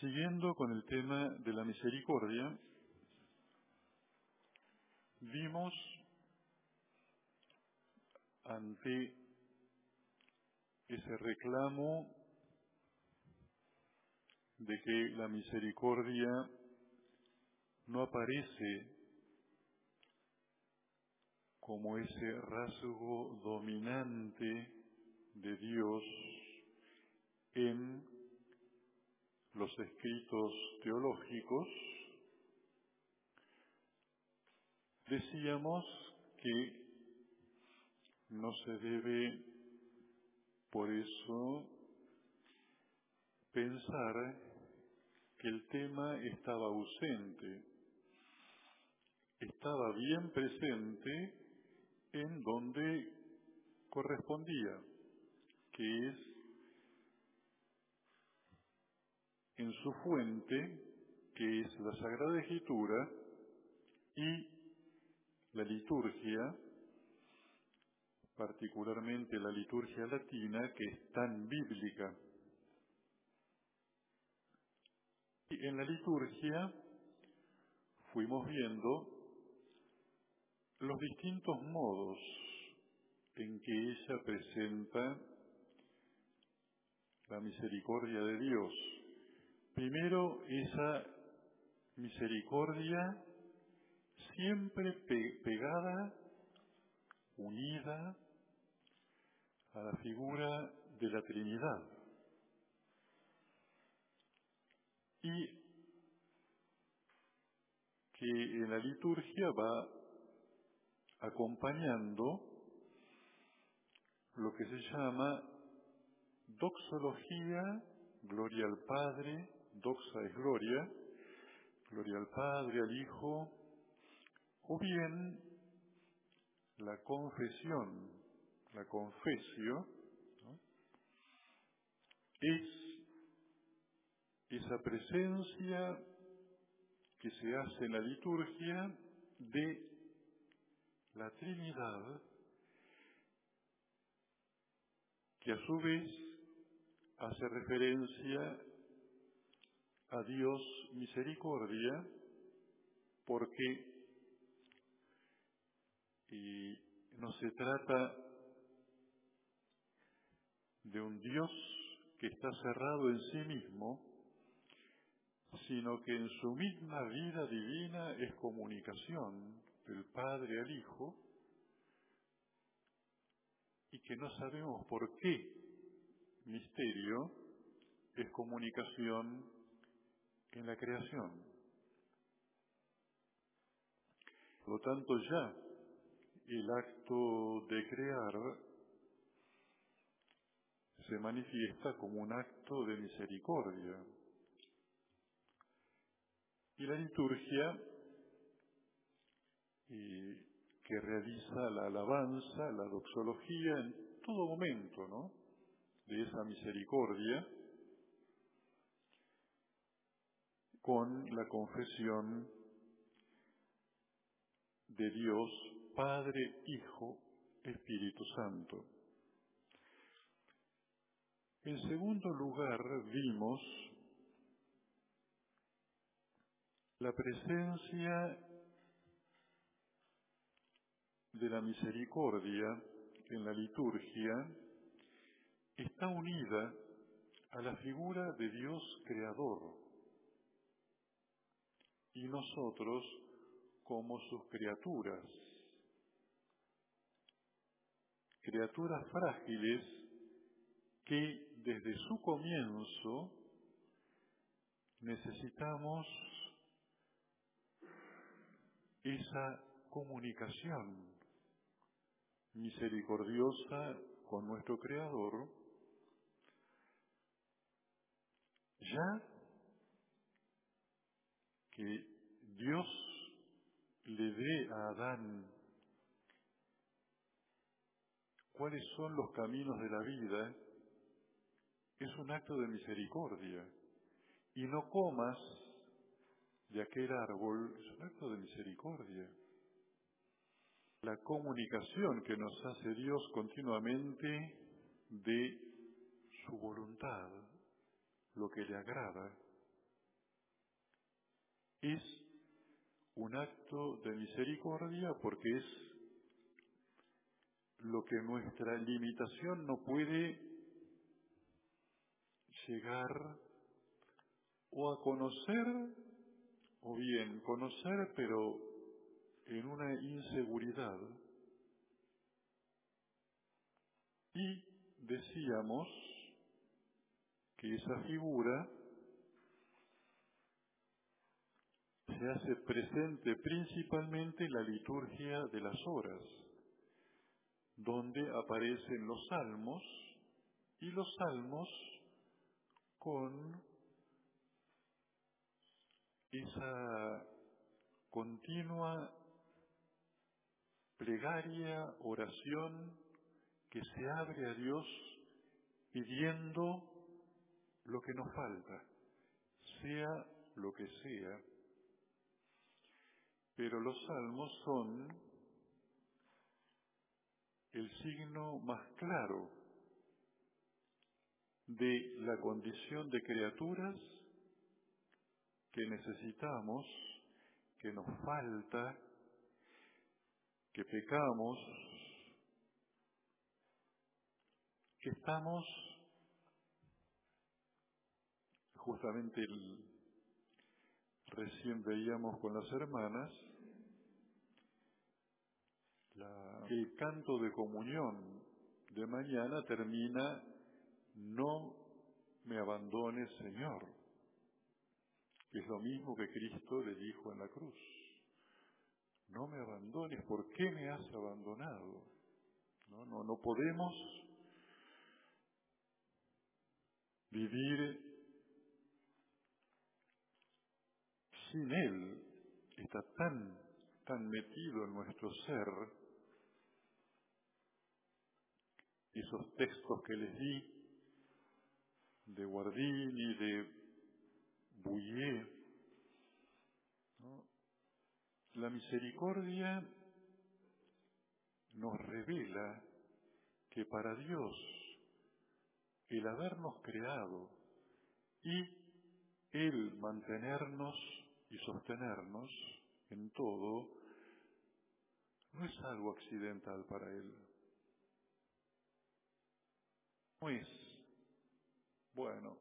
Siguiendo con el tema de la misericordia, vimos ante ese reclamo de que la misericordia no aparece como ese rasgo dominante de Dios en los escritos teológicos, decíamos que no se debe por eso pensar que el tema estaba ausente, estaba bien presente en donde correspondía, que es en su fuente, que es la Sagrada Escritura, y la liturgia, particularmente la liturgia latina, que es tan bíblica. Y en la liturgia fuimos viendo los distintos modos en que ella presenta la misericordia de Dios. Primero, esa misericordia siempre pegada, unida a la figura de la Trinidad. Y que en la liturgia va acompañando lo que se llama doxología, gloria al Padre, doxa es gloria, gloria al Padre, al Hijo, o bien la confesión, la confesio, es esa presencia que se hace en la liturgia de la Trinidad, que a su vez hace referencia a Dios misericordia, porque no se trata de un Dios que está cerrado en sí mismo, sino que en su misma vida divina es comunicación del Padre al Hijo y que no sabemos por qué misterio es comunicación en la creación. Por lo tanto, ya el acto de crear se manifiesta como un acto de misericordia. Y la liturgia que realiza la alabanza, la doxología en todo momento, ¿no? De esa misericordia con la confesión de Dios Padre, Hijo, Espíritu Santo. En segundo lugar, vimos la presencia de la misericordia en la liturgia está unida a la figura de Dios creador y nosotros como sus criaturas, criaturas frágiles que desde su comienzo necesitamos esa comunicación misericordiosa con nuestro Creador, ya que Dios le dé a Adán cuáles son los caminos de la vida, es un acto de misericordia. Y no comas de aquel árbol, es un acto de misericordia la comunicación que nos hace Dios continuamente de su voluntad, lo que le agrada. Es un acto de misericordia porque es lo que nuestra limitación no puede llegar o a conocer, o bien conocer pero en una inseguridad. Y decíamos que esa figura se hace presente principalmente en la liturgia de las horas, donde aparecen los salmos y los salmos con esa continua plegaria, oración que se abre a Dios pidiendo lo que nos falta, sea lo que sea. Pero los salmos son el signo más claro de la condición de criaturas que necesitamos, que nos falta, que pecamos, que estamos justamente el, recién veíamos con las hermanas el canto de comunión de mañana termina no me abandones Señor que es lo mismo que Cristo le dijo en la cruz no me abandones ¿por qué me has abandonado? no, no, no podemos vivir sin Él, está tan, tan metido en nuestro ser, esos textos que les di de Guardini, de Bouillet, la misericordia nos revela que para Dios el habernos creado y el mantenernos y sostenernos en todo no es algo accidental para Él. No es, bueno,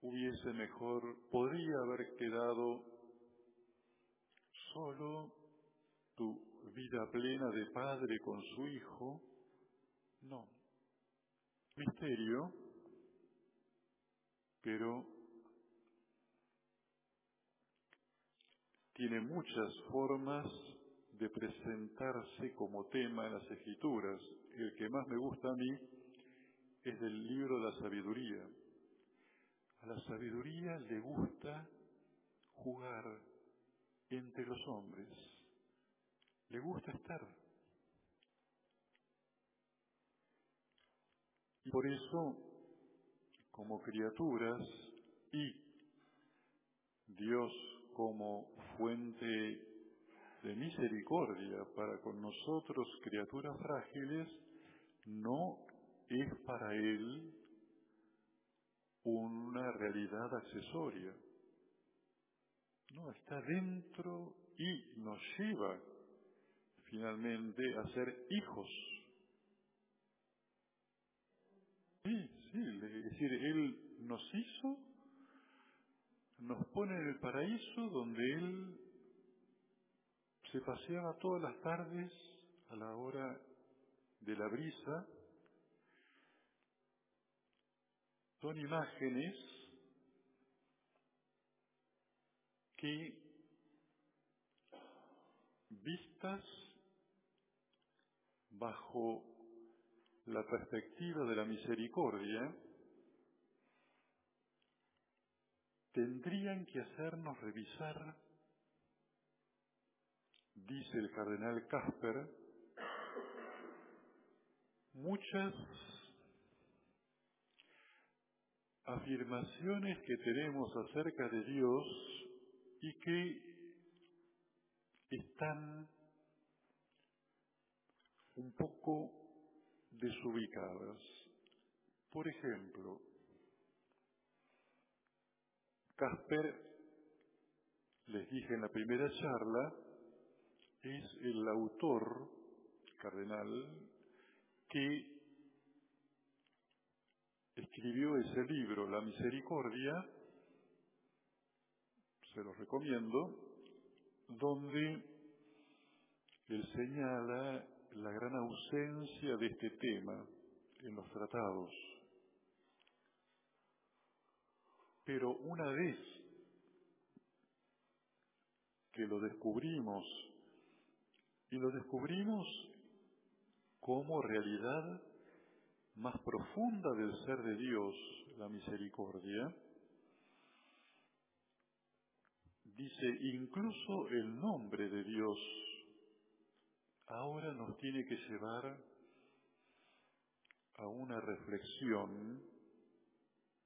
hubiese mejor, podría haber quedado solo tu vida plena de padre con su hijo. No. Misterio, pero tiene muchas formas de presentarse como tema en las escrituras. El que más me gusta a mí es del libro la sabiduría. A la sabiduría le gusta jugar entre los hombres. Le gusta estar. Y por eso, como criaturas y Dios como fuente de misericordia para con nosotros, criaturas frágiles, no es para Él una realidad accesoria. No, está dentro y nos lleva finalmente a ser hijos. Sí, sí, es decir, Él nos hizo nos pone en el paraíso donde Él se paseaba todas las tardes a la hora de la brisa. Son imágenes que vistas bajo la perspectiva de la misericordia, tendrían que hacernos revisar, dice el cardenal Casper, muchas afirmaciones que tenemos acerca de Dios y que están un poco desubicadas. Por ejemplo, Casper les dije en la primera charla, es el autor cardenal que escribió ese libro, La Misericordia, se los recomiendo, donde él señala la gran ausencia de este tema en los tratados. Pero una vez que lo descubrimos, y lo descubrimos como realidad más profunda del ser de Dios, la misericordia, dice incluso el nombre de Dios ahora nos tiene que llevar a una reflexión